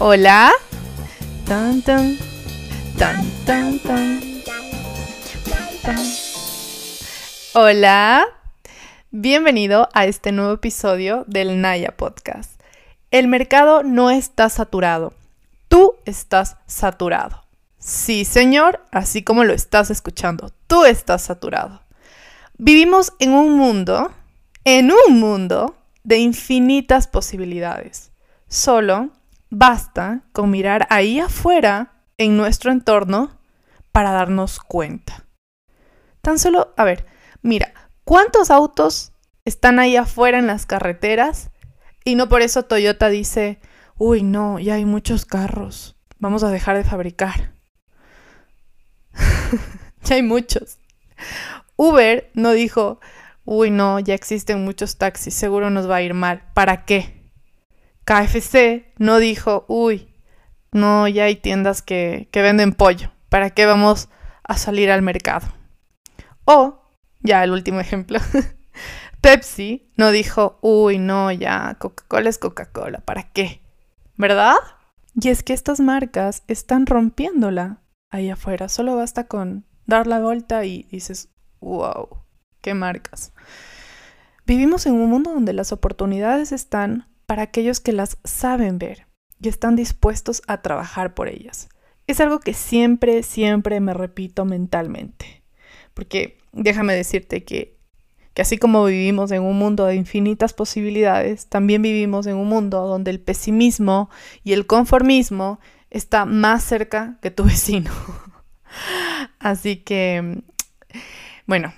Hola. Tan, tan, tan, tan, tan. Hola. Bienvenido a este nuevo episodio del Naya Podcast. El mercado no está saturado. Tú estás saturado. Sí, señor, así como lo estás escuchando, tú estás saturado. Vivimos en un mundo, en un mundo de infinitas posibilidades. Solo basta con mirar ahí afuera, en nuestro entorno, para darnos cuenta. Tan solo, a ver, mira, ¿cuántos autos están ahí afuera en las carreteras? Y no por eso Toyota dice, uy, no, ya hay muchos carros, vamos a dejar de fabricar. ya hay muchos. Uber no dijo, uy, no, ya existen muchos taxis, seguro nos va a ir mal. ¿Para qué? KFC no dijo, uy, no, ya hay tiendas que, venden pollo. ¿Para qué vamos a salir al mercado? O, ya el último ejemplo, Pepsi no dijo, uy, no, ya, Coca-Cola es Coca-Cola, ¿para qué? ¿Verdad? Y es que estas marcas están rompiéndola ahí afuera. Solo basta con dar la vuelta y dices, wow, qué marcas. Vivimos en un mundo donde las oportunidades están para aquellos que las saben ver y están dispuestos a trabajar por ellas. Es algo que siempre, siempre me repito mentalmente. Porque déjame decirte que, que así como vivimos en un mundo de infinitas posibilidades, también vivimos en un mundo donde el pesimismo y el conformismo está más cerca que tu vecino. así que, bueno,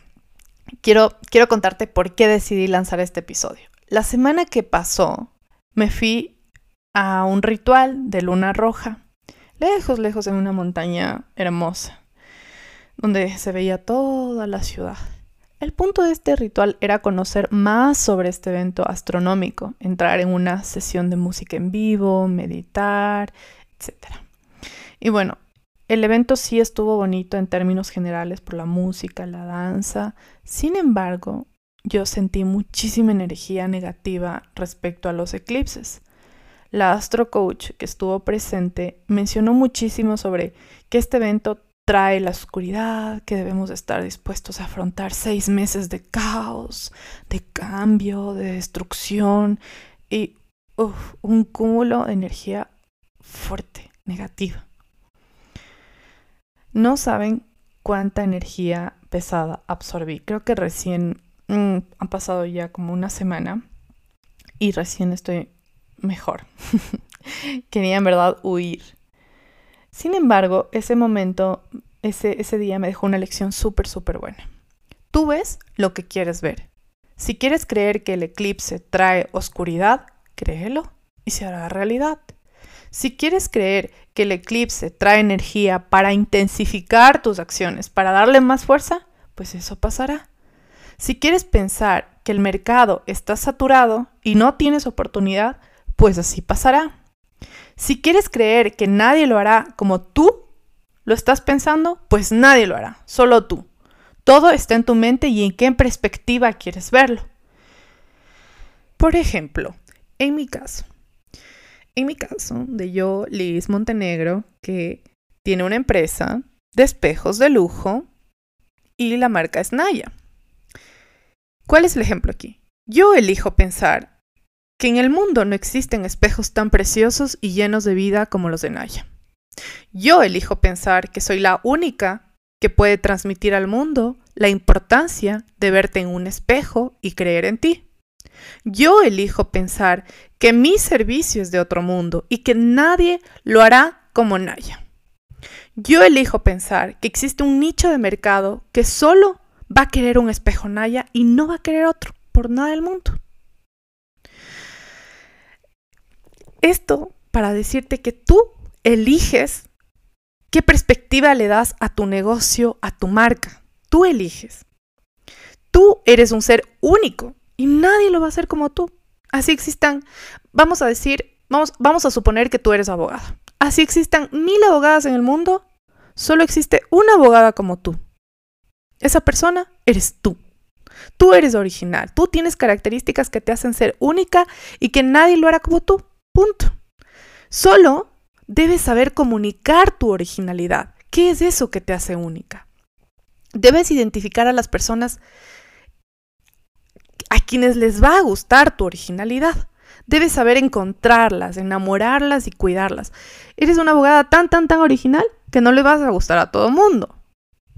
quiero, quiero contarte por qué decidí lanzar este episodio. La semana que pasó, me fui a un ritual de luna roja, lejos, lejos en una montaña hermosa, donde se veía toda la ciudad. El punto de este ritual era conocer más sobre este evento astronómico, entrar en una sesión de música en vivo, meditar, etc. Y bueno, el evento sí estuvo bonito en términos generales por la música, la danza. Sin embargo, yo sentí muchísima energía negativa respecto a los eclipses. La Astro Coach que estuvo presente mencionó muchísimo sobre que este evento trae la oscuridad, que debemos estar dispuestos a afrontar seis meses de caos, de cambio, de destrucción y un cúmulo de energía fuerte, negativa. No saben cuánta energía pesada absorbí. Creo que recién Mm, ha pasado ya como una semana y recién estoy mejor. Quería en verdad huir. Sin embargo, ese momento, ese, ese día me dejó una lección súper, súper buena. Tú ves lo que quieres ver. Si quieres creer que el eclipse trae oscuridad, créelo y se hará realidad. Si quieres creer que el eclipse trae energía para intensificar tus acciones, para darle más fuerza, pues eso pasará. Si quieres pensar que el mercado está saturado y no tienes oportunidad, pues así pasará. Si quieres creer que nadie lo hará como tú lo estás pensando, pues nadie lo hará, solo tú. Todo está en tu mente y en qué perspectiva quieres verlo. Por ejemplo, en mi caso, en mi caso de yo, Liz Montenegro, que tiene una empresa de espejos de lujo y la marca es Naya. ¿Cuál es el ejemplo aquí? Yo elijo pensar que en el mundo no existen espejos tan preciosos y llenos de vida como los de Naya. Yo elijo pensar que soy la única que puede transmitir al mundo la importancia de verte en un espejo y creer en ti. Yo elijo pensar que mi servicio es de otro mundo y que nadie lo hará como Naya. Yo elijo pensar que existe un nicho de mercado que solo va a querer un espejo Naya y no va a querer otro por nada del mundo. Esto para decirte que tú eliges qué perspectiva le das a tu negocio, a tu marca. Tú eliges. Tú eres un ser único y nadie lo va a hacer como tú. Así existan, vamos a decir, vamos, vamos a suponer que tú eres abogada. Así existan mil abogadas en el mundo, solo existe una abogada como tú. Esa persona eres tú. Tú eres original. Tú tienes características que te hacen ser única y que nadie lo hará como tú. Punto. Solo debes saber comunicar tu originalidad. ¿Qué es eso que te hace única? Debes identificar a las personas a quienes les va a gustar tu originalidad. Debes saber encontrarlas, enamorarlas y cuidarlas. Eres una abogada tan, tan, tan original que no le vas a gustar a todo mundo.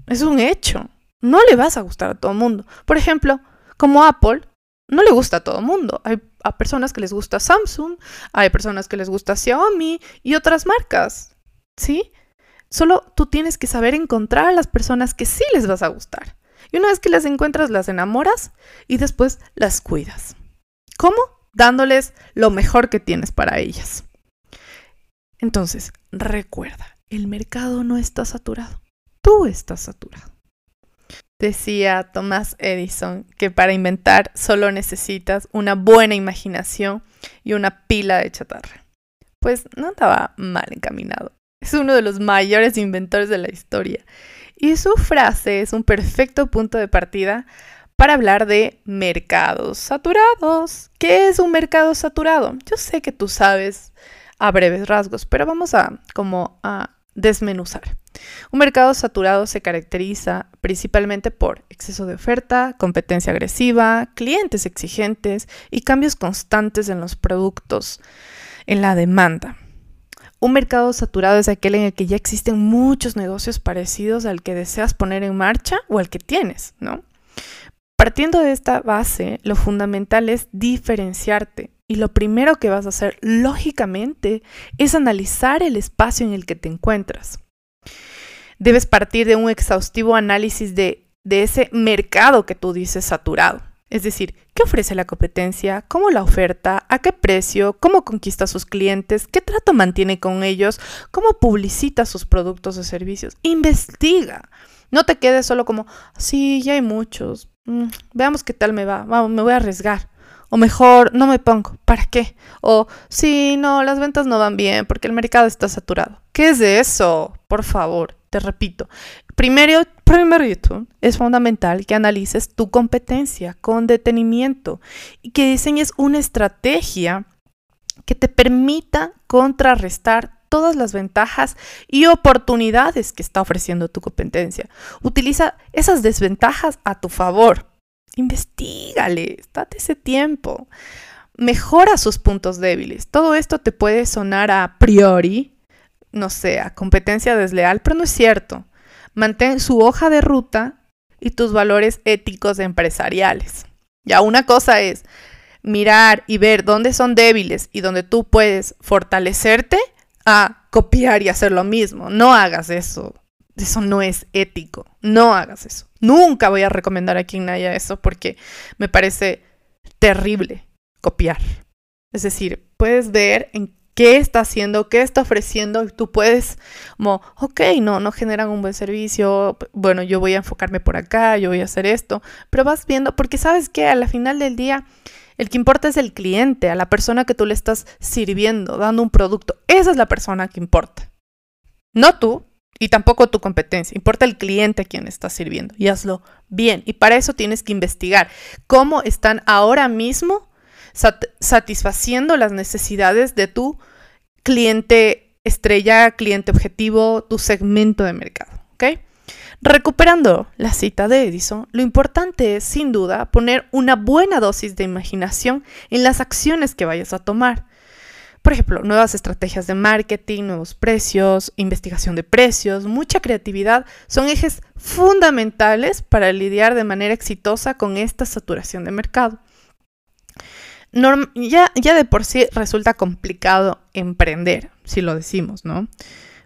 Es un hecho. No le vas a gustar a todo mundo. Por ejemplo, como Apple, no le gusta a todo mundo. Hay a personas que les gusta Samsung, hay personas que les gusta Xiaomi y otras marcas. ¿Sí? Solo tú tienes que saber encontrar a las personas que sí les vas a gustar. Y una vez que las encuentras, las enamoras y después las cuidas. ¿Cómo? Dándoles lo mejor que tienes para ellas. Entonces, recuerda, el mercado no está saturado. Tú estás saturado. Decía Thomas Edison que para inventar solo necesitas una buena imaginación y una pila de chatarra. Pues no estaba mal encaminado. Es uno de los mayores inventores de la historia. Y su frase es un perfecto punto de partida para hablar de mercados saturados. ¿Qué es un mercado saturado? Yo sé que tú sabes a breves rasgos, pero vamos a como a desmenuzar. Un mercado saturado se caracteriza principalmente por exceso de oferta, competencia agresiva, clientes exigentes y cambios constantes en los productos, en la demanda. Un mercado saturado es aquel en el que ya existen muchos negocios parecidos al que deseas poner en marcha o al que tienes, ¿no? Partiendo de esta base, lo fundamental es diferenciarte y lo primero que vas a hacer, lógicamente, es analizar el espacio en el que te encuentras. Debes partir de un exhaustivo análisis de, ese mercado que tú dices saturado. Es decir, ¿qué ofrece la competencia? ¿Cómo la oferta? ¿A qué precio? ¿Cómo conquista a sus clientes? ¿Qué trato mantiene con ellos? ¿Cómo publicita sus productos o servicios? Investiga. No te quedes solo como, sí, ya hay muchos. Mm, veamos qué tal me va. Vamos, me voy a arriesgar. O mejor, no me pongo, ¿para qué? O sí, no, las ventas no van bien porque el mercado está saturado. ¿Qué es de eso? Por favor, te repito. Primero, primero es fundamental que analices tu competencia con detenimiento y que diseñes una estrategia que te permita contrarrestar todas las ventajas y oportunidades que está ofreciendo tu competencia. Utiliza esas desventajas a tu favor. Investígale, date ese tiempo. Mejora sus puntos débiles. Todo esto te puede sonar a priori, no sé, competencia desleal, pero no es cierto. Mantén su hoja de ruta y tus valores éticos empresariales. Ya una cosa es mirar y ver dónde son débiles y dónde tú puedes fortalecerte a copiar y hacer lo mismo. No hagas eso. Eso no es ético. No hagas eso. Nunca voy a recomendar a quien haya eso porque me parece terrible copiar. Es decir, puedes ver en qué está haciendo, qué está ofreciendo y tú puedes como, ok, no, no generan un buen servicio, bueno, yo voy a enfocarme por acá, yo voy a hacer esto, pero vas viendo, porque sabes que a la final del día el que importa es el cliente, a la persona que tú le estás sirviendo, dando un producto, esa es la persona que importa. No tú, y tampoco tu competencia, importa el cliente a quien estás sirviendo y hazlo bien. Y para eso tienes que investigar cómo están ahora mismo satisfaciendo las necesidades de tu cliente estrella, cliente objetivo, tu segmento de mercado. ¿ok? Recuperando la cita de Edison, lo importante es, sin duda, poner una buena dosis de imaginación en las acciones que vayas a tomar. Por ejemplo, nuevas estrategias de marketing, nuevos precios, investigación de precios, mucha creatividad son ejes fundamentales para lidiar de manera exitosa con esta saturación de mercado. ya, ya de por sí resulta complicado emprender, si lo decimos, ¿no?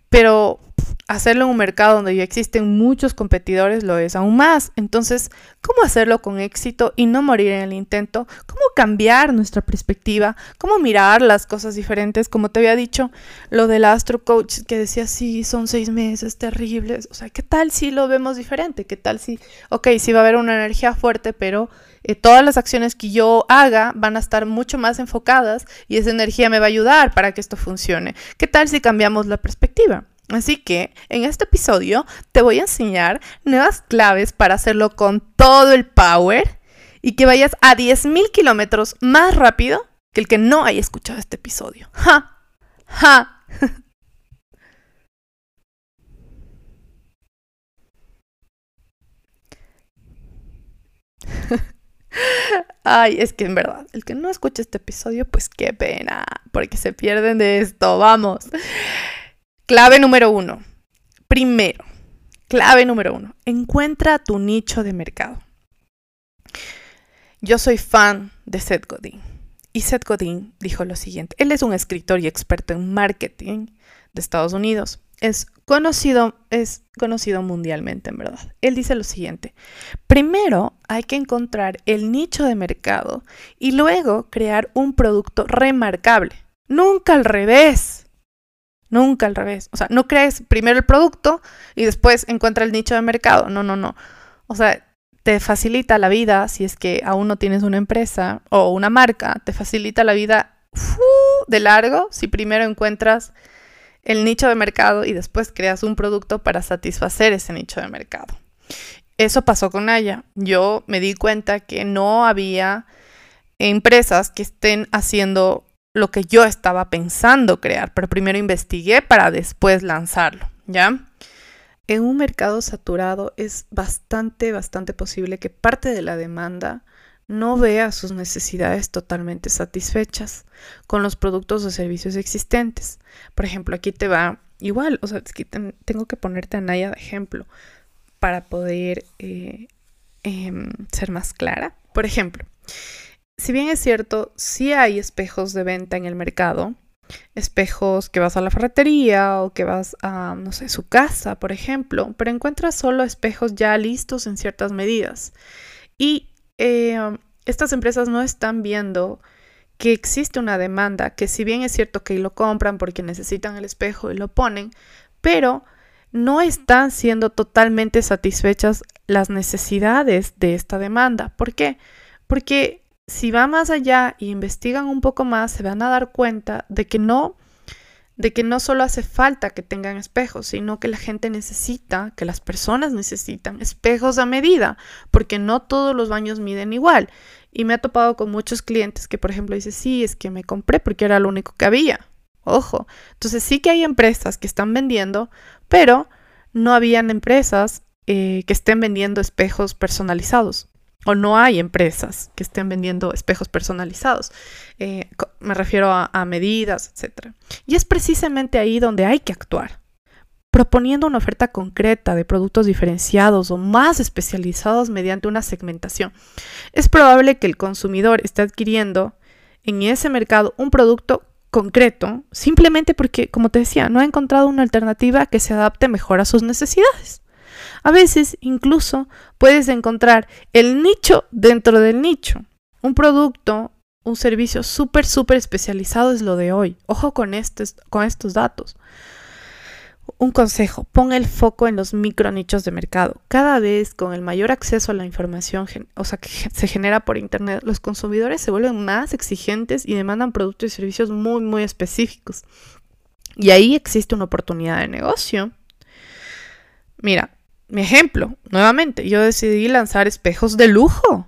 Pero hacerlo en un mercado donde ya existen muchos competidores lo es aún más. Entonces, ¿cómo hacerlo con éxito y no morir en el intento? ¿Cómo cambiar nuestra perspectiva? ¿Cómo mirar las cosas diferentes? Como te había dicho, lo del Astro Coach que decía, sí, son seis meses terribles. O sea, ¿qué tal si lo vemos diferente? ¿Qué tal si, ok, sí va a haber una energía fuerte, pero eh, todas las acciones que yo haga van a estar mucho más enfocadas y esa energía me va a ayudar para que esto funcione? ¿Qué tal si cambiamos la perspectiva? Así que en este episodio te voy a enseñar nuevas claves para hacerlo con todo el power y que vayas a 10.000 kilómetros más rápido que el que no haya escuchado este episodio. ¡Ja! ¡Ja! Ay, es que en verdad, el que no escucha este episodio, pues qué pena, porque se pierden de esto. Vamos. Clave número uno. Primero, clave número uno. Encuentra tu nicho de mercado. Yo soy fan de Seth Godin. Y Seth Godin dijo lo siguiente. Él es un escritor y experto en marketing de Estados Unidos es conocido, es conocido mundialmente, en verdad. Él dice lo siguiente, primero hay que encontrar el nicho de mercado y luego crear un producto remarcable. Nunca al revés. Nunca al revés. O sea, no crees primero el producto y después encuentra el nicho de mercado. No, no, no. O sea, te facilita la vida si es que aún no tienes una empresa o una marca. Te facilita la vida de largo si primero encuentras el nicho de mercado y después creas un producto para satisfacer ese nicho de mercado. Eso pasó con Aya. Yo me di cuenta que no había empresas que estén haciendo lo que yo estaba pensando crear, pero primero investigué para después lanzarlo, ¿ya? En un mercado saturado es bastante, bastante posible que parte de la demanda no vea sus necesidades totalmente satisfechas con los productos o servicios existentes. Por ejemplo, aquí te va igual, o sea, es tengo que ponerte a Naya de ejemplo para poder eh, em, ser más clara. Por ejemplo, si bien es cierto, sí hay espejos de venta en el mercado, espejos que vas a la ferretería o que vas a, no sé, su casa, por ejemplo, pero encuentras solo espejos ya listos en ciertas medidas. Y eh, estas empresas no están viendo que existe una demanda, que si bien es cierto que lo compran porque necesitan el espejo y lo ponen, pero no están siendo totalmente satisfechas las necesidades de esta demanda. ¿Por qué? Porque si van más allá y investigan un poco más, se van a dar cuenta de que no de que no solo hace falta que tengan espejos, sino que la gente necesita, que las personas necesitan espejos a medida, porque no todos los baños miden igual. Y me ha topado con muchos clientes que, por ejemplo, dicen, sí, es que me compré porque era lo único que había. Ojo, entonces sí que hay empresas que están vendiendo, pero no habían empresas eh, que estén vendiendo espejos personalizados o no hay empresas que estén vendiendo espejos personalizados. Eh, me refiero a, medidas, etc. Y es precisamente ahí donde hay que actuar. Proponiendo una oferta concreta de productos diferenciados o más especializados mediante una segmentación. Es probable que el consumidor esté adquiriendo en ese mercado un producto concreto simplemente porque, como te decía, no ha encontrado una alternativa que se adapte mejor a sus necesidades. A veces incluso puedes encontrar el nicho dentro del nicho. Un producto, un servicio súper, súper especializado es lo de hoy. Ojo con estos, con estos datos. Un consejo, pon el foco en los micro nichos de mercado. Cada vez con el mayor acceso a la información, o sea, que se genera por Internet, los consumidores se vuelven más exigentes y demandan productos y servicios muy, muy específicos. Y ahí existe una oportunidad de negocio. Mira, mi ejemplo, nuevamente, yo decidí lanzar espejos de lujo,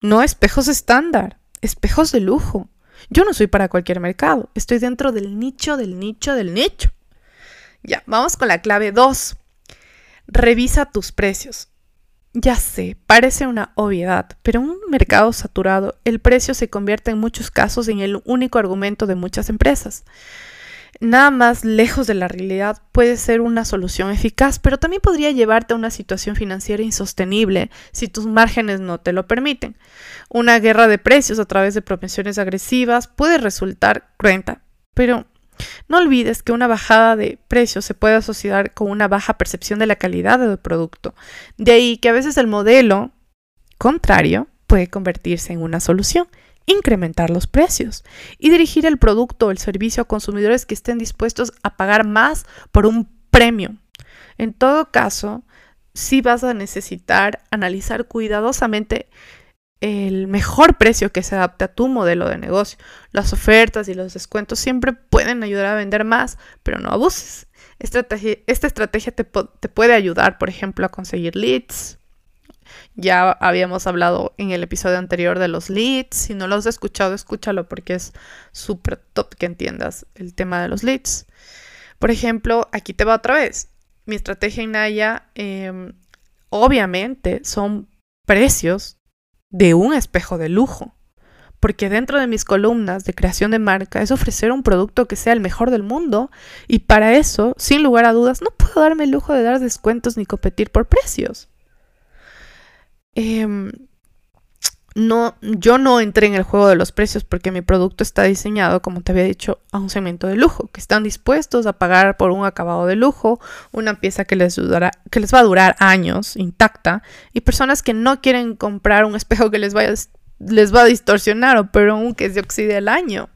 no espejos estándar, espejos de lujo. Yo no soy para cualquier mercado, estoy dentro del nicho, del nicho, del nicho. Ya, vamos con la clave 2. Revisa tus precios. Ya sé, parece una obviedad, pero en un mercado saturado, el precio se convierte en muchos casos en el único argumento de muchas empresas nada más lejos de la realidad puede ser una solución eficaz, pero también podría llevarte a una situación financiera insostenible si tus márgenes no te lo permiten. Una guerra de precios a través de promociones agresivas puede resultar cruenta, pero no olvides que una bajada de precios se puede asociar con una baja percepción de la calidad del producto. De ahí que a veces el modelo contrario puede convertirse en una solución incrementar los precios y dirigir el producto o el servicio a consumidores que estén dispuestos a pagar más por un premio. En todo caso, sí vas a necesitar analizar cuidadosamente el mejor precio que se adapte a tu modelo de negocio. Las ofertas y los descuentos siempre pueden ayudar a vender más, pero no abuses. Esta estrategia, te, te puede ayudar, por ejemplo, a conseguir leads, Ya habíamos hablado en el episodio anterior de los leads. Si no lo has escuchado, escúchalo porque es súper top que entiendas el tema de los leads. Por ejemplo, aquí te va otra vez. Mi estrategia en Naya, em, obviamente, son precios de un espejo de lujo. Porque dentro de mis columnas de creación de marca es ofrecer un producto que sea el mejor del mundo y para eso, sin lugar a dudas, no puedo darme el lujo de dar descuentos ni competir por precios. Em, no, yo no entré en el juego de los precios porque mi producto está diseñado, como te había dicho, a un segmento de lujo, que están dispuestos a pagar por un acabado de lujo, una pieza que les, que les va a durar años intacta, y personas que no quieren comprar un espejo que les, vaya, les va a distorsionar o pero aunque se oxide el año.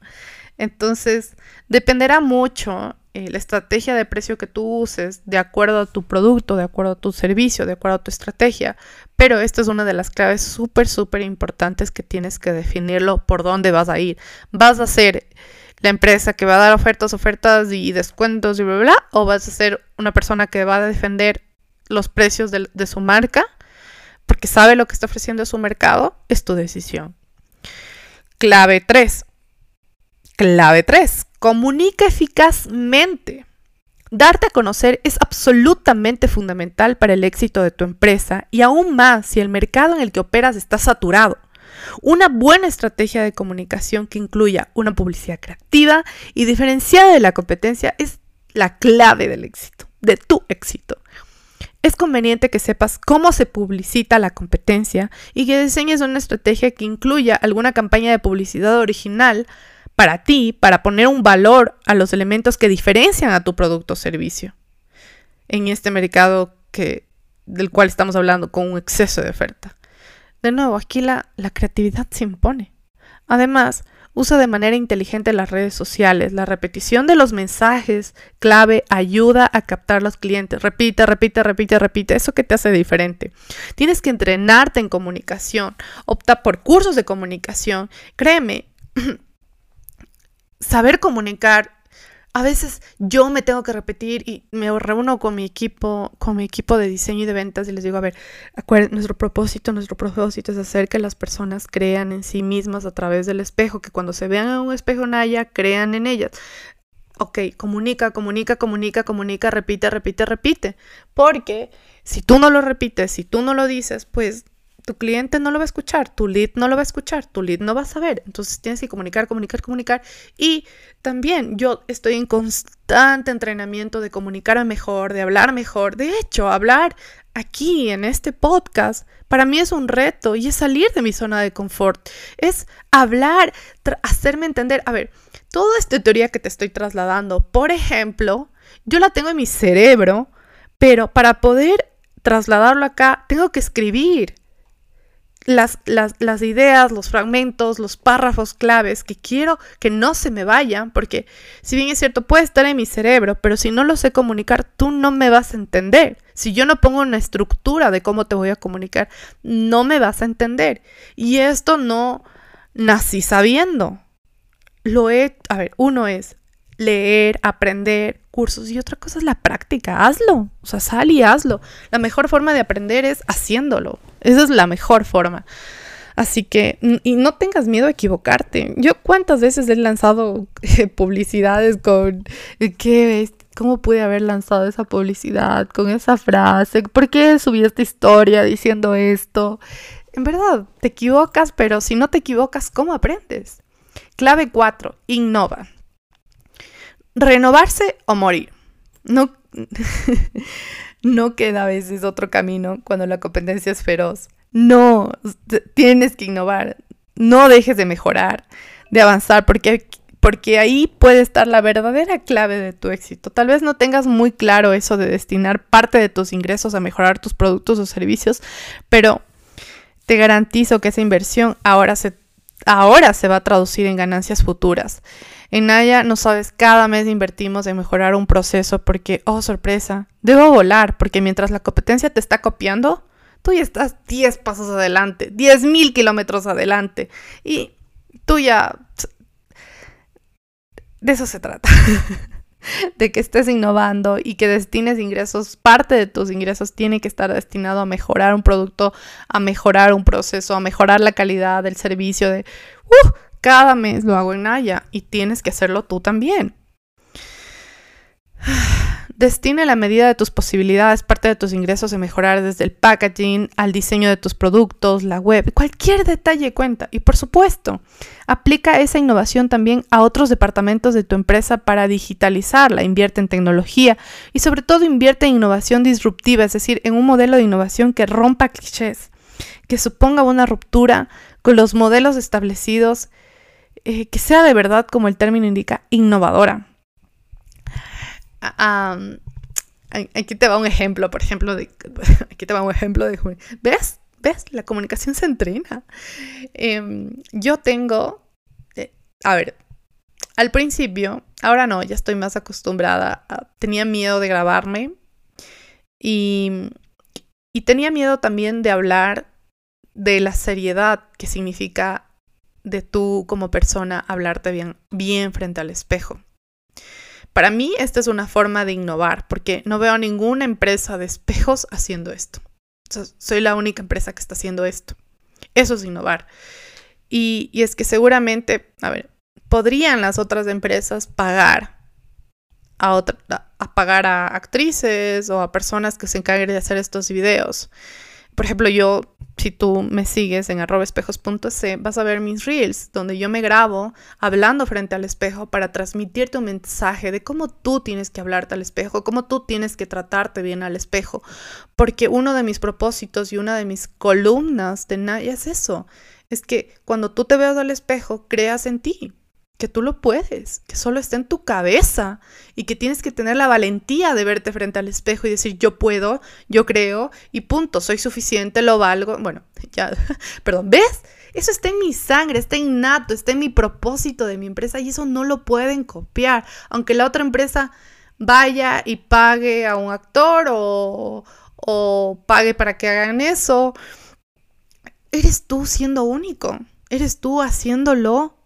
Entonces, dependerá mucho eh, la estrategia de precio que tú uses de acuerdo a tu producto, de acuerdo a tu servicio, de acuerdo a tu estrategia. Pero esta es una de las claves súper, súper importantes que tienes que definirlo por dónde vas a ir. ¿Vas a ser la empresa que va a dar ofertas, ofertas y descuentos y bla, bla? ¿O vas a ser una persona que va a defender los precios de, de su marca porque sabe lo que está ofreciendo su mercado? Es tu decisión. Clave 3. Clave 3 Comunica eficazmente. Darte a conocer es absolutamente fundamental para el éxito de tu empresa y aún más si el mercado en el que operas está saturado. Una buena estrategia de comunicación que incluya una publicidad creativa y diferenciada de la competencia es la clave del éxito, de tu éxito. Es conveniente que sepas cómo se publicita la competencia y que diseñes una estrategia que incluya alguna campaña de publicidad original para ti, para poner un valor a los elementos que diferencian a tu producto o servicio en este mercado que, del cual estamos hablando con un exceso de oferta. De nuevo, aquí la, creatividad se impone. Además, usa de manera inteligente las redes sociales. La repetición de los mensajes clave ayuda a captar los clientes. Repite, repite, repite, repite. Eso que te hace diferente. Tienes que entrenarte en comunicación. Opta por cursos de comunicación. Créeme, saber comunicar. A veces yo me tengo que repetir y me reúno con mi equipo, con mi equipo de diseño y de ventas y les digo, a ver, nuestro propósito, nuestro propósito es hacer que las personas crean en sí mismas a través del espejo, que cuando se vean en un espejo Naya, crean en ellas. Ok, comunica, comunica, comunica, comunica, repite, repite, repite. Porque si tú no lo repites, si tú no lo dices, pues tu cliente no lo va a escuchar, tu lead no lo va a escuchar, tu lead no va a saber. Entonces tienes que comunicar, comunicar, comunicar. Y también yo estoy en constante entrenamiento de comunicar mejor, de hablar mejor. De hecho, hablar aquí en este podcast para mí es un reto y es salir de mi zona de confort. Es hablar, hacerme entender. A ver, toda esta teoría que te estoy trasladando, por ejemplo, yo la tengo en mi cerebro, pero para poder trasladarlo acá, tengo que escribir las, las, ideas, los fragmentos, los párrafos claves que quiero que no se me vayan, porque si bien es cierto, puede estar en mi cerebro, pero si no lo sé comunicar, tú no me vas a entender. Si yo no pongo una estructura de cómo te voy a comunicar, no me vas a entender. Y esto no nací sabiendo. Lo he, a ver, uno es leer, aprender, cursos y otra cosa es la práctica. Hazlo, o sea, sal y hazlo. La mejor forma de aprender es haciéndolo. Esa es la mejor forma. Así que, y no tengas miedo a equivocarte. Yo cuántas veces he lanzado eh, publicidades con, ¿qué ¿Cómo pude haber lanzado esa publicidad con esa frase? ¿Por qué subí esta historia diciendo esto? En verdad, te equivocas, pero si no te equivocas, ¿cómo aprendes? Clave 4. Innova renovarse o morir. No, no queda a veces otro camino cuando la competencia es feroz. No, tienes que innovar. No dejes de mejorar, de avanzar, porque, porque ahí puede estar la verdadera clave de tu éxito. Tal vez no tengas muy claro eso de destinar parte de tus ingresos a mejorar tus productos o servicios, pero te garantizo que esa inversión ahora se, ahora se va a traducir en ganancias futuras. En Naya, no sabes, cada mes invertimos en mejorar un proceso porque, oh, sorpresa, debo volar porque mientras la competencia te está copiando, tú ya estás 10 pasos adelante, 10 mil kilómetros adelante y tú ya... De eso se trata. de que estés innovando y que destines ingresos, parte de tus ingresos tiene que estar destinado a mejorar un producto, a mejorar un proceso, a mejorar la calidad del servicio de, uh, cada mes lo hago en Naya y tienes que hacerlo tú también. Destine la medida de tus posibilidades, parte de tus ingresos en mejorar desde el packaging al diseño de tus productos, la web, cualquier detalle cuenta. Y por supuesto, aplica esa innovación también a otros departamentos de tu empresa para digitalizarla. Invierte en tecnología y sobre todo invierte en innovación disruptiva, es decir, en un modelo de innovación que rompa clichés, que suponga una ruptura con los modelos establecidos, eh, que sea de verdad, como el término indica, innovadora aquí te va un ejemplo, por ejemplo, de, aquí te va un ejemplo de, ¿ves? ¿Ves? La comunicación se entrena. Em, yo tengo, eh, a ver, al principio, ahora no, ya estoy más acostumbrada, tenía miedo de grabarme y, y tenía miedo también de hablar de la seriedad que significa de tú como persona hablarte bien, bien frente al espejo. Para mí esta es una forma de innovar porque no veo ninguna empresa de espejos haciendo esto. soy la única empresa que está haciendo esto. Eso es innovar. Y, es que seguramente, a ver, podrían las otras empresas pagar a, otra, a pagar a actrices o a personas que se encarguen de hacer estos videos. Por ejemplo, yo si tú me sigues en espejos.c, vas a ver mis reels, donde yo me grabo hablando frente al espejo para transmitirte un mensaje de cómo tú tienes que hablarte al espejo, cómo tú tienes que tratarte bien al espejo. Porque uno de mis propósitos y una de mis columnas de Naya es eso, es que cuando tú te veas al espejo, creas en ti que tú lo puedes, que solo está en tu cabeza y que tienes que tener la valentía de verte frente al espejo y decir yo puedo, yo creo y punto, soy suficiente, lo valgo. Bueno, ya, perdón, ¿ves? Eso está en mi sangre, está innato, está en mi propósito de mi empresa y eso no lo pueden copiar. Aunque la otra empresa vaya y pague a un actor o, o pague para que hagan eso, eres tú siendo único, eres tú haciéndolo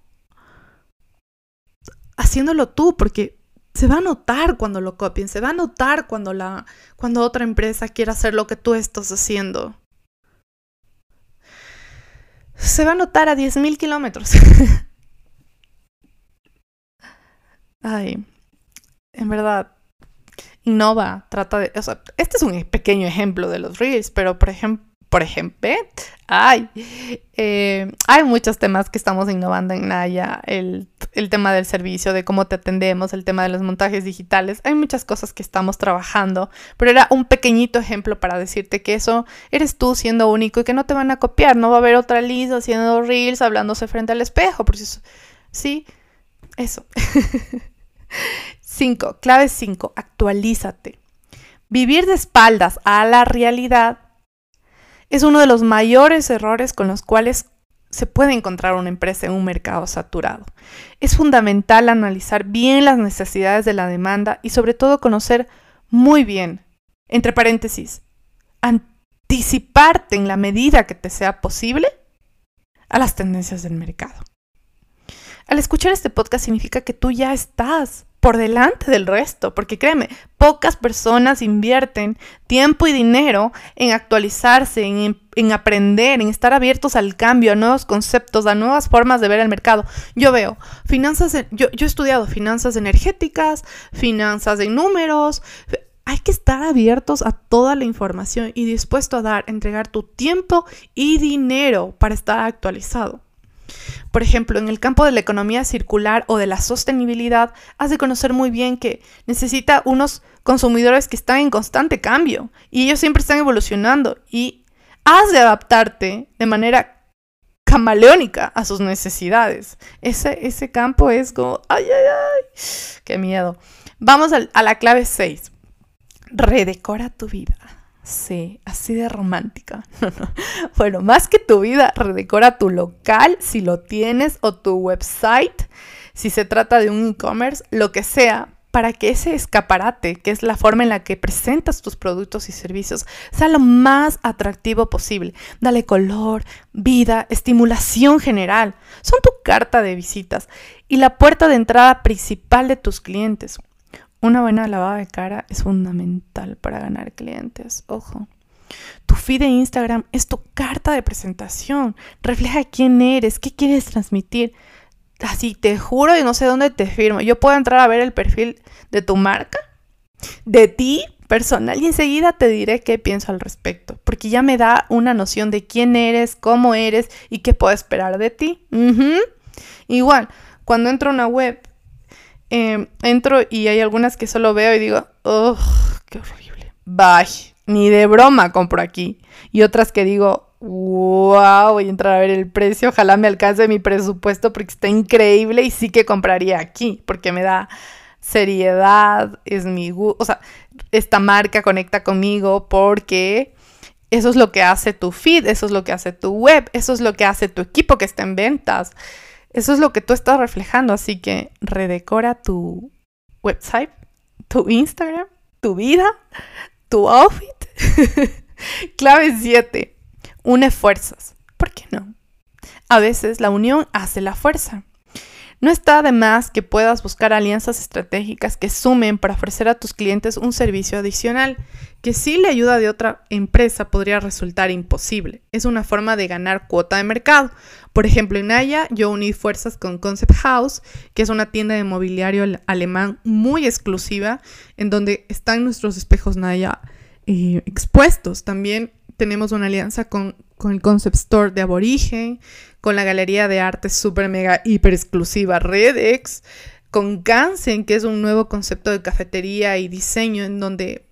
haciéndolo tú, porque se va a notar cuando lo copien, se va a notar cuando, la, cuando otra empresa quiera hacer lo que tú estás haciendo. Se va a notar a 10.000 kilómetros. Ay, en verdad, innova, trata de... O sea, este es un pequeño ejemplo de los reels, pero por ejemplo, por ejemplo, ay, eh, hay muchos temas que estamos innovando en Naya, el, el, tema del servicio, de cómo te atendemos, el tema de los montajes digitales, hay muchas cosas que estamos trabajando, pero era un pequeñito ejemplo para decirte que eso eres tú siendo único y que no te van a copiar, no va a haber otra Liz haciendo reels, hablándose frente al espejo, por eso, sí, eso. 5. Clave 5. Actualízate. Vivir de espaldas a la realidad es uno de los mayores errores con los cuales se puede encontrar una empresa en un mercado saturado. Es fundamental analizar bien las necesidades de la demanda y sobre todo conocer muy bien, entre paréntesis, anticiparte en la medida que te sea posible a las tendencias del mercado. Al escuchar este podcast significa que tú ya estás por delante del resto, porque créeme, pocas personas invierten tiempo y dinero en actualizarse, en, aprender, en estar abiertos al cambio, a nuevos conceptos, a nuevas formas de ver el mercado. Yo veo finanzas, yo, yo he estudiado finanzas energéticas, finanzas de números, hay que estar abiertos a toda la información y dispuesto a dar, entregar tu tiempo y dinero para estar actualizado. Por ejemplo, en el campo de la economía circular o de la sostenibilidad, has de conocer muy bien que necesita unos consumidores que están en constante cambio y ellos siempre están evolucionando y has de adaptarte de manera camaleónica a sus necesidades. Ese, ese campo es como, ay, ay, ay, qué miedo. Vamos a, a la clave 6. Redecora tu vida. Sí, así de romántica. bueno, más que tu vida, redecora tu local si lo tienes o tu website, si se trata de un e-commerce, lo que sea, para que ese escaparate, que es la forma en la que presentas tus productos y servicios, sea lo más atractivo posible. Dale color, vida, estimulación general. Son tu carta de visitas y la puerta de entrada principal de tus clientes. Una buena lavada de cara es fundamental para ganar clientes. Ojo. Tu feed de Instagram es tu carta de presentación. Refleja quién eres, qué quieres transmitir. Así te juro y no sé dónde te firmo. Yo puedo entrar a ver el perfil de tu marca, de ti personal y enseguida te diré qué pienso al respecto, porque ya me da una noción de quién eres, cómo eres y qué puedo esperar de ti. Igual, cuando entro a una web, em, entro y hay algunas que solo veo y digo, ¡oh, qué horrible! Bye, ni de broma compro aquí. Y otras que digo, wow, voy a entrar a ver el precio, ojalá me alcance mi presupuesto porque está increíble y sí que compraría aquí, porque me da seriedad, es mi gusto, o sea, esta marca conecta conmigo porque eso es lo que hace tu feed, eso es lo que hace tu web, eso es lo que hace tu equipo que está en ventas, eso es lo que tú estás reflejando, así que redecora tu website, tu Instagram, tu vida, tu outfit. Clave 7. Une fuerzas. ¿Por qué no? A veces la unión hace la fuerza. No está de más que puedas buscar alianzas estratégicas que sumen para ofrecer a tus clientes un servicio adicional, que si le ayuda de otra empresa podría resultar imposible. Es una forma de ganar cuota de mercado. Por ejemplo, en Naya yo uní fuerzas con Concept House, que es una tienda de mobiliario alemán muy exclusiva, en donde están nuestros espejos Naya eh, expuestos. También tenemos una alianza con, con el Concept Store de Aborigen, con la galería de arte super mega hiper exclusiva Redex, con Gansen, que es un nuevo concepto de cafetería y diseño en donde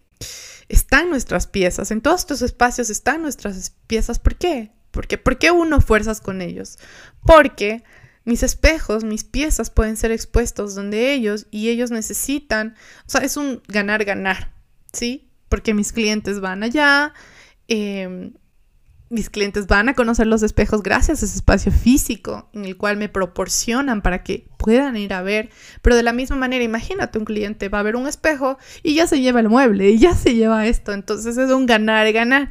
están nuestras piezas. En todos estos espacios están nuestras piezas. ¿Por qué? Porque, ¿Por qué uno fuerzas con ellos? Porque mis espejos, mis piezas pueden ser expuestos donde ellos y ellos necesitan, o sea, es un ganar-ganar, ¿sí? Porque mis clientes van allá, eh, mis clientes van a conocer los espejos gracias a ese espacio físico en el cual me proporcionan para que puedan ir a ver. Pero de la misma manera, imagínate, un cliente va a ver un espejo y ya se lleva el mueble y ya se lleva esto. Entonces es un ganar ganar.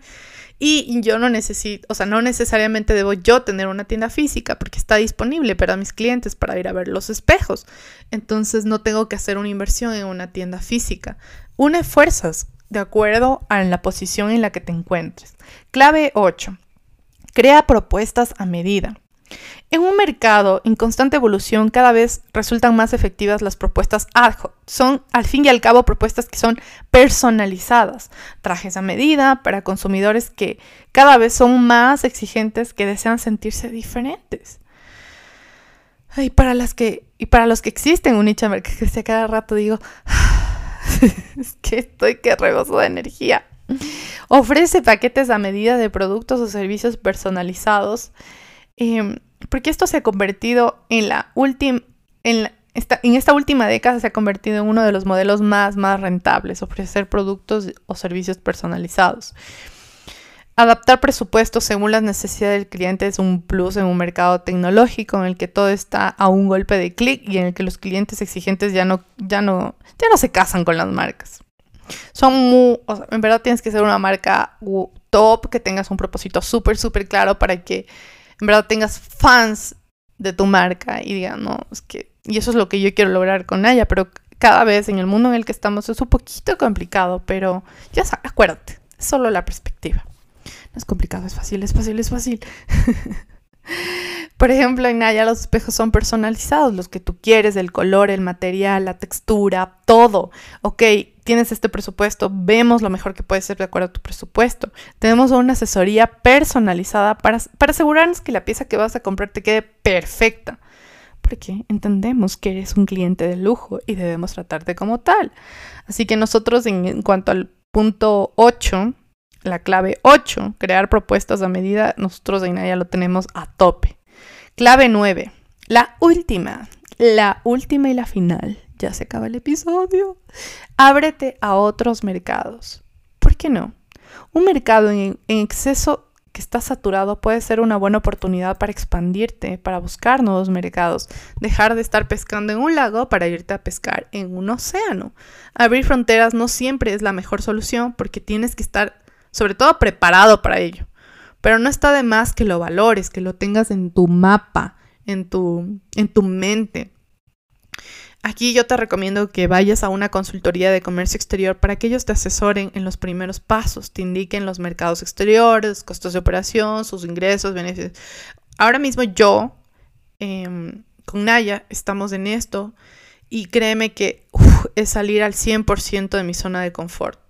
Y yo no necesito, o sea, no necesariamente debo yo tener una tienda física porque está disponible para mis clientes para ir a ver los espejos. Entonces no tengo que hacer una inversión en una tienda física. Une fuerzas, de acuerdo a la posición en la que te encuentres. Clave 8. Crea propuestas a medida. En un mercado en constante evolución, cada vez resultan más efectivas las propuestas ad hoc. Son, al fin y al cabo, propuestas que son personalizadas, trajes a medida para consumidores que cada vez son más exigentes, que desean sentirse diferentes. Y para, las que, y para los que existen un nicho que cada rato digo, es que estoy que rebozo de energía. Ofrece paquetes a medida de productos o servicios personalizados, em, porque esto se ha convertido en la última, en, en esta última década se ha convertido en uno de los modelos más, más rentables, ofrecer productos o servicios personalizados. Adaptar presupuestos según las necesidades del cliente es un plus en un mercado tecnológico en el que todo está a un golpe de clic y en el que los clientes exigentes ya no, ya no, ya no se casan con las marcas. Son muy, en verdad tienes que ser una marca top, que tengas un propósito súper, súper claro para que en verdad tengas fans de tu marca y digan, no, es que, y eso es lo que yo quiero lograr con ella, pero cada vez en el mundo en el que estamos es un poquito complicado, pero ya sabes, acuérdate, es solo la perspectiva. No es complicado, es fácil, es fácil, es fácil. Por ejemplo, en Naya los espejos son personalizados, los que tú quieres, el color, el material, la textura, todo. Ok, tienes este presupuesto, vemos lo mejor que puede ser de acuerdo a tu presupuesto. Tenemos una asesoría personalizada para, para asegurarnos que la pieza que vas a comprar te quede perfecta. Porque entendemos que eres un cliente de lujo y debemos tratarte como tal. Así que nosotros en, en cuanto al punto 8, la clave 8, crear propuestas a medida, nosotros en ya lo tenemos a tope. Clave 9, la última, la última y la final. Ya se acaba el episodio. Ábrete a otros mercados. ¿Por qué no? Un mercado en, en exceso que está saturado puede ser una buena oportunidad para expandirte, para buscar nuevos mercados, dejar de estar pescando en un lago para irte a pescar en un océano. Abrir fronteras no siempre es la mejor solución porque tienes que estar sobre todo preparado para ello. Pero no está de más que lo valores, que lo tengas en tu mapa, en tu, en tu mente. Aquí yo te recomiendo que vayas a una consultoría de comercio exterior para que ellos te asesoren en los primeros pasos, te indiquen los mercados exteriores, costos de operación, sus ingresos, beneficios. Ahora mismo yo, em, con Naya, estamos en esto y créeme que es salir al 100% de mi zona de confort.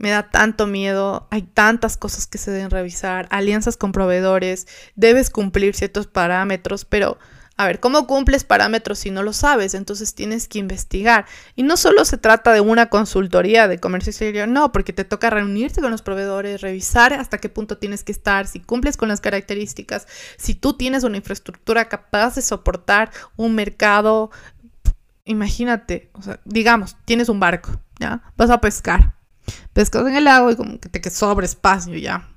Me da tanto miedo, hay tantas cosas que se deben revisar, alianzas con proveedores, debes cumplir ciertos parámetros, pero a ver, ¿cómo cumples parámetros si no lo sabes? Entonces tienes que investigar. Y no solo se trata de una consultoría de comercio exterior, no, porque te toca reunirte con los proveedores, revisar hasta qué punto tienes que estar, si cumples con las características, si tú tienes una infraestructura capaz de soportar un mercado. Imagínate, digamos, tienes un barco, ¿ya? Vas a pescar. Pescas en el agua y como que te sobra espacio, ¿ya?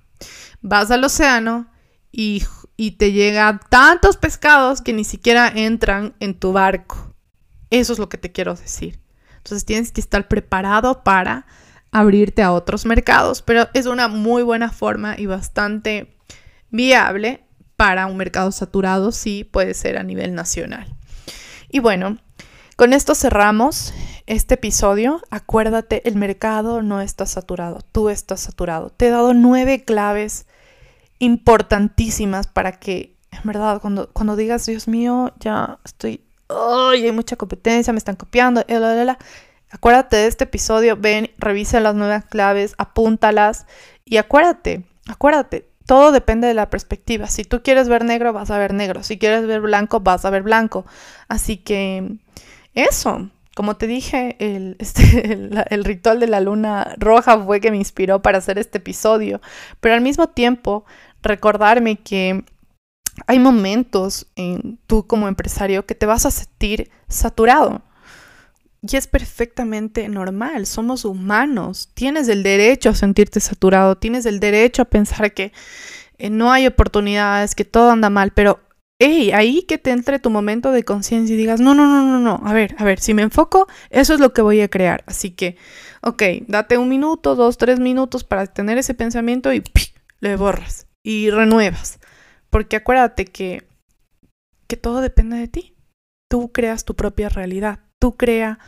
Vas al océano y y te llegan tantos pescados que ni siquiera entran en tu barco. Eso es lo que te quiero decir. Entonces tienes que estar preparado para abrirte a otros mercados, pero es una muy buena forma y bastante viable para un mercado saturado, sí puede ser a nivel nacional. Y bueno, con esto cerramos este episodio. Acuérdate, el mercado no está saturado, tú estás saturado. Te he dado nueve claves importantísimas para que, en verdad, cuando, cuando digas, Dios mío, ya estoy, ay, hay mucha competencia, me están copiando, eh, acuérdate de este episodio, ven, revisa las nuevas claves, apúntalas y acuérdate, acuérdate, todo depende de la perspectiva. Si tú quieres ver negro, vas a ver negro. Si quieres ver blanco, vas a ver blanco. Así que eso, como te dije, el, este, el, ritual de la luna roja fue que me inspiró para hacer este episodio, pero al mismo tiempo recordarme que hay momentos en tú como empresario que te vas a sentir saturado. Y es perfectamente normal, somos humanos, tienes el derecho a sentirte saturado, tienes el derecho a pensar que eh, no hay oportunidades, que todo anda mal, pero hey, ahí que te entre tu momento de conciencia y digas, no, no, no, no, no, a ver, a ver, si me enfoco, eso es lo que voy a crear. Así que, ok, date un minuto, dos, tres minutos para tener ese pensamiento y le borras y renuevas. Porque acuérdate que, que todo depende de ti. Tú creas tu propia realidad. Tú crea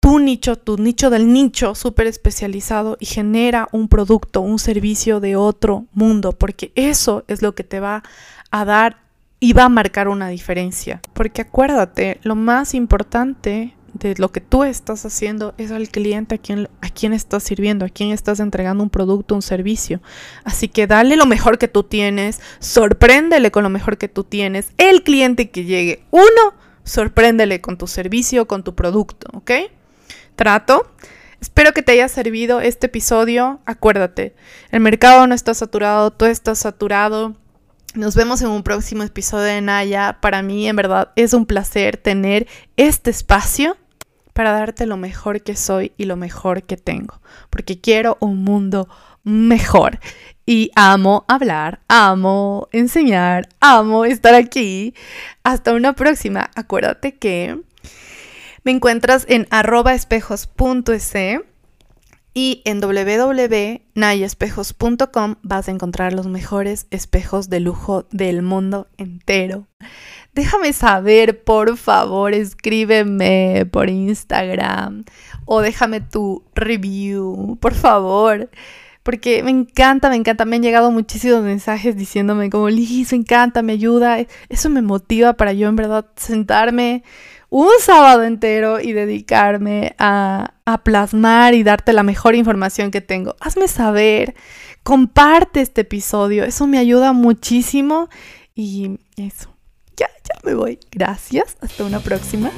tu nicho, tu nicho del nicho súper especializado y genera un producto, un servicio de otro mundo. Porque eso es lo que te va a dar y va a marcar una diferencia. Porque acuérdate, lo más importante de lo que tú estás haciendo es al cliente a quien, a quien estás sirviendo, a quien estás entregando un producto, un servicio. Así que dale lo mejor que tú tienes, sorpréndele con lo mejor que tú tienes. El cliente que llegue, uno, sorpréndele con tu servicio, con tu producto, ¿ok? Trato. Espero que te haya servido este episodio. Acuérdate, el mercado no está saturado, tú estás saturado. Nos vemos en un próximo episodio de Naya. Para mí, en verdad, es un placer tener este espacio para darte lo mejor que soy y lo mejor que tengo, porque quiero un mundo mejor. Y amo hablar, amo enseñar, amo estar aquí. Hasta una próxima. Acuérdate que me encuentras en arroba espejos.es y en www.nayespejos.com vas a encontrar los mejores espejos de lujo del mundo entero. Déjame saber, por favor, escríbeme por Instagram o déjame tu review, por favor. Porque me encanta, me encanta. Me han llegado muchísimos mensajes diciéndome como, Liz, me encanta, me ayuda. Eso me motiva para yo en verdad sentarme un sábado entero y dedicarme a, a plasmar y darte la mejor información que tengo. Hazme saber, comparte este episodio. Eso me ayuda muchísimo y eso ya, ya me voy. Gracias. Hasta una próxima.